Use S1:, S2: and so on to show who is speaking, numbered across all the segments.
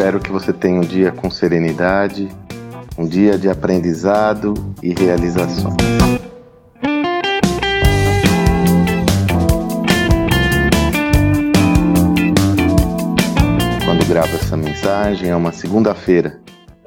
S1: Espero que você tenha um dia com serenidade, um dia de aprendizado e realização. Quando gravo essa mensagem é uma segunda-feira.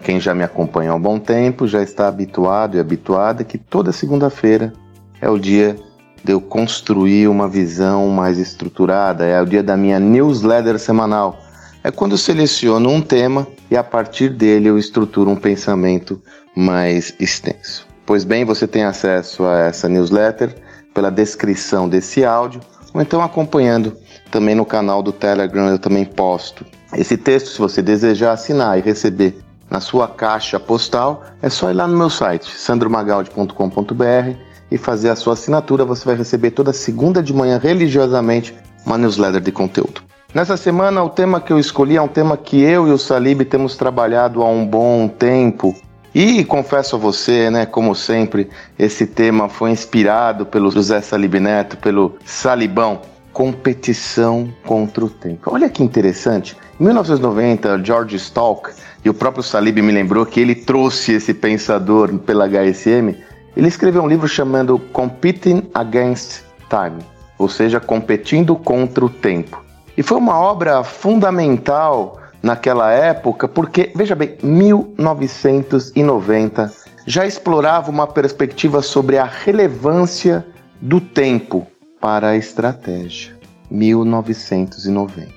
S1: Quem já me acompanha há um bom tempo já está habituado e habituada que toda segunda-feira é o dia de eu construir uma visão mais estruturada, é o dia da minha newsletter semanal é quando eu seleciono um tema e a partir dele eu estruturo um pensamento mais extenso. Pois bem, você tem acesso a essa newsletter pela descrição desse áudio ou então acompanhando também no canal do Telegram, eu também posto. Esse texto, se você desejar assinar e receber na sua caixa postal, é só ir lá no meu site, sandromagaldi.com.br e fazer a sua assinatura. Você vai receber toda segunda de manhã religiosamente uma newsletter de conteúdo. Nessa semana, o tema que eu escolhi é um tema que eu e o Salib temos trabalhado há um bom tempo. E confesso a você, né, como sempre, esse tema foi inspirado pelo José Salib Neto, pelo Salibão, competição contra o tempo. Olha que interessante. Em 1990, George Stalk, e o próprio Salib me lembrou que ele trouxe esse pensador pela HSM, ele escreveu um livro chamado Competing Against Time, ou seja, competindo contra o tempo. E foi uma obra fundamental naquela época, porque, veja bem, 1990 já explorava uma perspectiva sobre a relevância do tempo para a estratégia. 1990.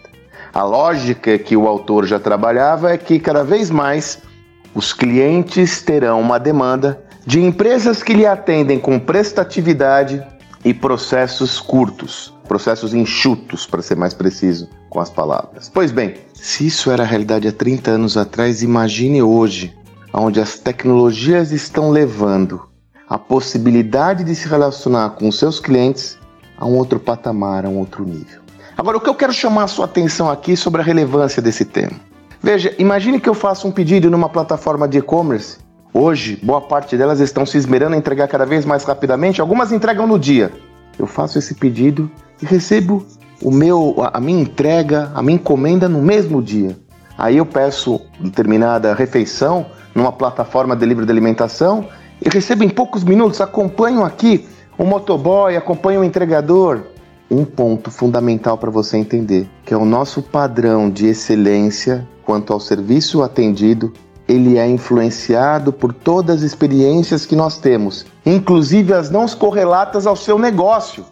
S1: A lógica que o autor já trabalhava é que cada vez mais os clientes terão uma demanda de empresas que lhe atendem com prestatividade e processos curtos processos enxutos, para ser mais preciso com as palavras. Pois bem, se isso era a realidade há 30 anos atrás, imagine hoje, onde as tecnologias estão levando a possibilidade de se relacionar com os seus clientes a um outro patamar, a um outro nível. Agora, o que eu quero chamar a sua atenção aqui sobre a relevância desse tema. Veja, imagine que eu faça um pedido numa plataforma de e-commerce. Hoje, boa parte delas estão se esmerando a entregar cada vez mais rapidamente, algumas entregam no dia. Eu faço esse pedido e recebo o meu, a minha entrega, a minha encomenda no mesmo dia. Aí eu peço determinada refeição numa plataforma de livre de alimentação e recebo em poucos minutos, acompanho aqui o motoboy, acompanho o entregador. Um ponto fundamental para você entender, que é o nosso padrão de excelência quanto ao serviço atendido, ele é influenciado por todas as experiências que nós temos, inclusive as não correlatas ao seu negócio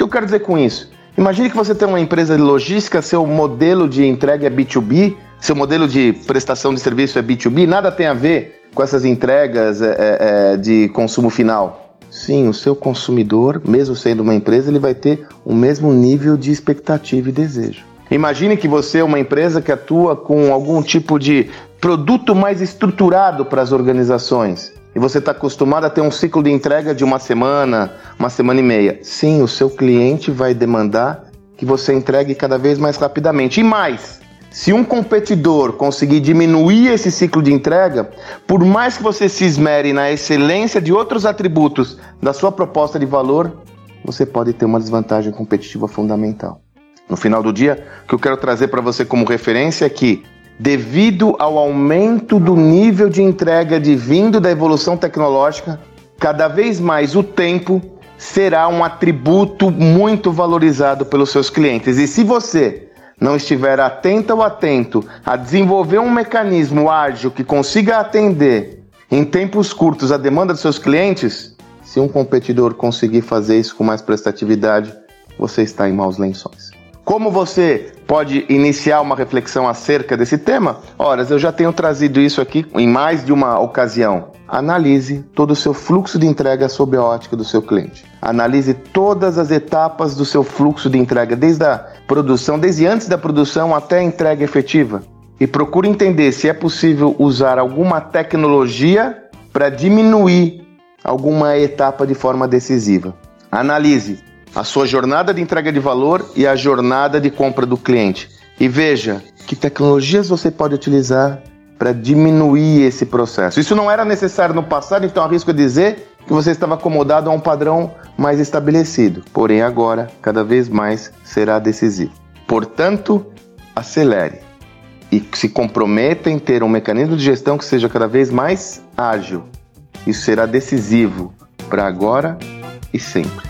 S1: que eu quero dizer com isso? Imagine que você tem uma empresa de logística, seu modelo de entrega é B2B, seu modelo de prestação de serviço é B2B, nada tem a ver com essas entregas é, é, é, de consumo final. Sim, o seu consumidor, mesmo sendo uma empresa, ele vai ter o mesmo nível de expectativa e desejo. Imagine que você é uma empresa que atua com algum tipo de produto mais estruturado para as organizações e você está acostumado a ter um ciclo de entrega de uma semana, uma semana e meia. Sim, o seu cliente vai demandar que você entregue cada vez mais rapidamente. E mais, se um competidor conseguir diminuir esse ciclo de entrega, por mais que você se esmere na excelência de outros atributos da sua proposta de valor, você pode ter uma desvantagem competitiva fundamental. No final do dia, o que eu quero trazer para você como referência é que devido ao aumento do nível de entrega vindo da evolução tecnológica, cada vez mais o tempo será um atributo muito valorizado pelos seus clientes. E se você não estiver atento ou atento a desenvolver um mecanismo ágil que consiga atender em tempos curtos a demanda dos seus clientes, se um competidor conseguir fazer isso com mais prestatividade, você está em maus lençóis. Como você pode iniciar uma reflexão acerca desse tema? Ora, eu já tenho trazido isso aqui em mais de uma ocasião. Analise todo o seu fluxo de entrega sob a ótica do seu cliente. Analise todas as etapas do seu fluxo de entrega, desde a produção, desde antes da produção até a entrega efetiva. E procure entender se é possível usar alguma tecnologia para diminuir alguma etapa de forma decisiva. Analise a sua jornada de entrega de valor e a jornada de compra do cliente. E veja que tecnologias você pode utilizar para diminuir esse processo. Isso não era necessário no passado, então arrisco dizer que você estava acomodado a um padrão mais estabelecido. Porém, agora, cada vez mais será decisivo. Portanto, acelere. e se comprometa em ter um mecanismo de gestão que seja cada vez mais ágil. Isso será decisivo para agora e sempre